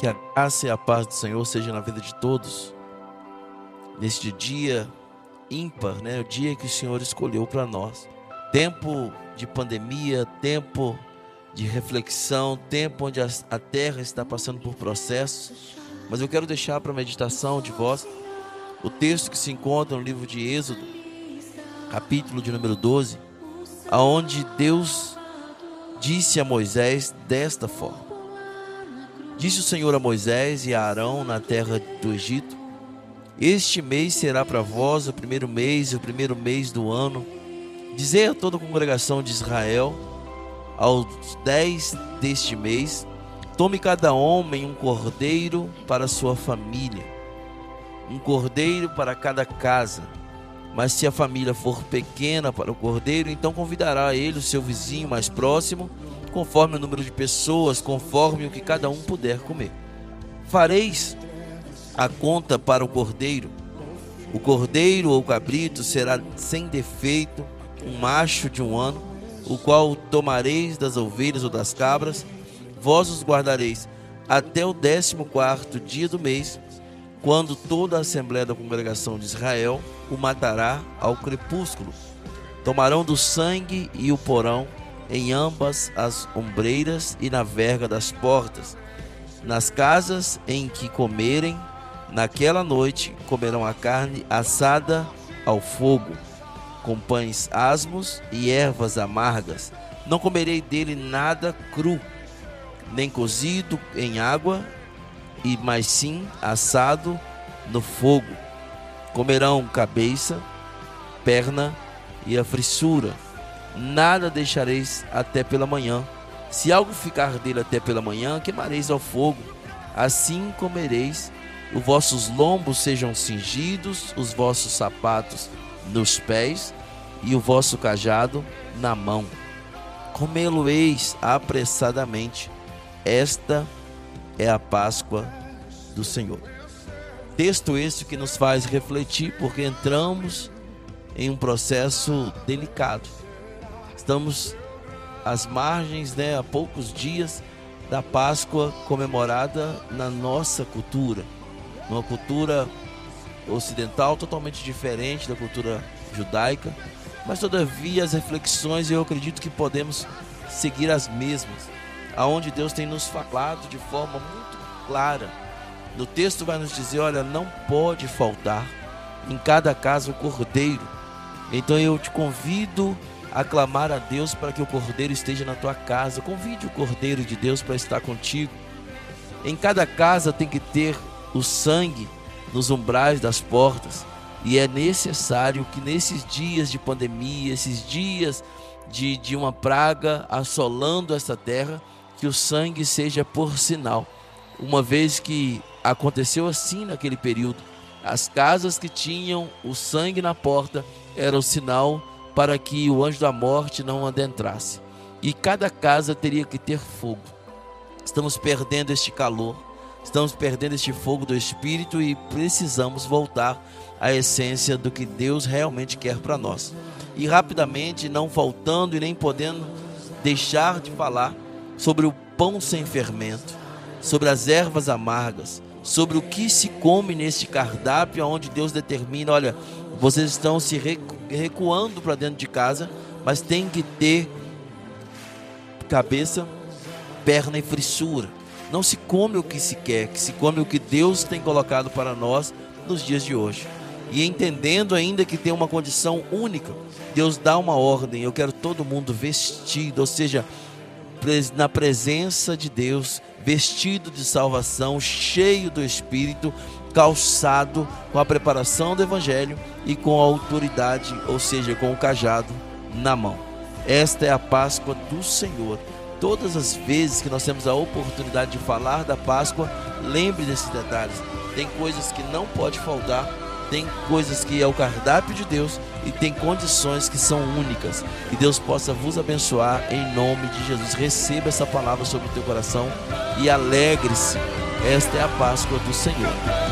Que a graça e a paz do Senhor seja na vida de todos. Neste dia ímpar, né? O dia que o Senhor escolheu para nós. Tempo de pandemia, tempo de reflexão, tempo onde a terra está passando por processos. Mas eu quero deixar para meditação de vós o texto que se encontra no livro de Êxodo, capítulo de número 12, aonde Deus disse a Moisés desta forma: Disse o Senhor a Moisés e a Arão na terra do Egito: Este mês será para vós o primeiro mês, o primeiro mês do ano. Dizei a toda a congregação de Israel: Aos dez deste mês, tome cada homem um cordeiro para sua família, um cordeiro para cada casa. Mas se a família for pequena para o cordeiro, então convidará ele o seu vizinho mais próximo conforme o número de pessoas, conforme o que cada um puder comer. Fareis a conta para o cordeiro. O cordeiro ou cabrito será sem defeito, um macho de um ano, o qual tomareis das ovelhas ou das cabras, vós os guardareis até o décimo quarto dia do mês, quando toda a assembléia da congregação de Israel o matará ao crepúsculo. Tomarão do sangue e o porão em ambas as ombreiras e na verga das portas. Nas casas em que comerem, naquela noite comerão a carne assada ao fogo, com pães asmos e ervas amargas. Não comerei dele nada cru, nem cozido em água, e mas sim assado no fogo. Comerão cabeça, perna e a frissura nada deixareis até pela manhã. Se algo ficar dele até pela manhã, queimareis ao fogo. Assim comereis, os vossos lombos sejam cingidos, os vossos sapatos nos pés e o vosso cajado na mão. Comê-lo-eis apressadamente. Esta a Páscoa do Senhor. Texto este que nos faz refletir, porque entramos em um processo delicado. Estamos às margens, né, há poucos dias da Páscoa comemorada na nossa cultura, uma cultura ocidental totalmente diferente da cultura judaica, mas todavia as reflexões eu acredito que podemos seguir as mesmas, aonde Deus tem nos falado de forma muito clara. No texto vai nos dizer, olha, não pode faltar em cada casa o cordeiro. Então eu te convido aclamar a Deus para que o Cordeiro esteja na tua casa. Convide o Cordeiro de Deus para estar contigo. Em cada casa tem que ter o sangue nos umbrais das portas. E é necessário que nesses dias de pandemia, esses dias de, de uma praga assolando essa terra, que o sangue seja por sinal. Uma vez que aconteceu assim naquele período, as casas que tinham o sangue na porta era o sinal para que o anjo da morte não adentrasse. E cada casa teria que ter fogo. Estamos perdendo este calor, estamos perdendo este fogo do Espírito e precisamos voltar à essência do que Deus realmente quer para nós. E rapidamente, não faltando e nem podendo deixar de falar sobre o pão sem fermento, sobre as ervas amargas, sobre o que se come neste cardápio, onde Deus determina: olha, vocês estão se recuando para dentro de casa, mas tem que ter cabeça, perna e frissura. Não se come o que se quer, que se come o que Deus tem colocado para nós nos dias de hoje. E entendendo ainda que tem uma condição única, Deus dá uma ordem. Eu quero todo mundo vestido, ou seja, na presença de Deus, vestido de salvação, cheio do Espírito, calçado com a preparação do Evangelho e com a autoridade, ou seja, com o cajado na mão. Esta é a Páscoa do Senhor. Todas as vezes que nós temos a oportunidade de falar da Páscoa, lembre desses detalhes. Tem coisas que não pode faltar, tem coisas que é o cardápio de Deus e tem condições que são únicas. Que Deus possa vos abençoar em nome de Jesus. Receba essa palavra sobre o teu coração e alegre-se. Esta é a Páscoa do Senhor.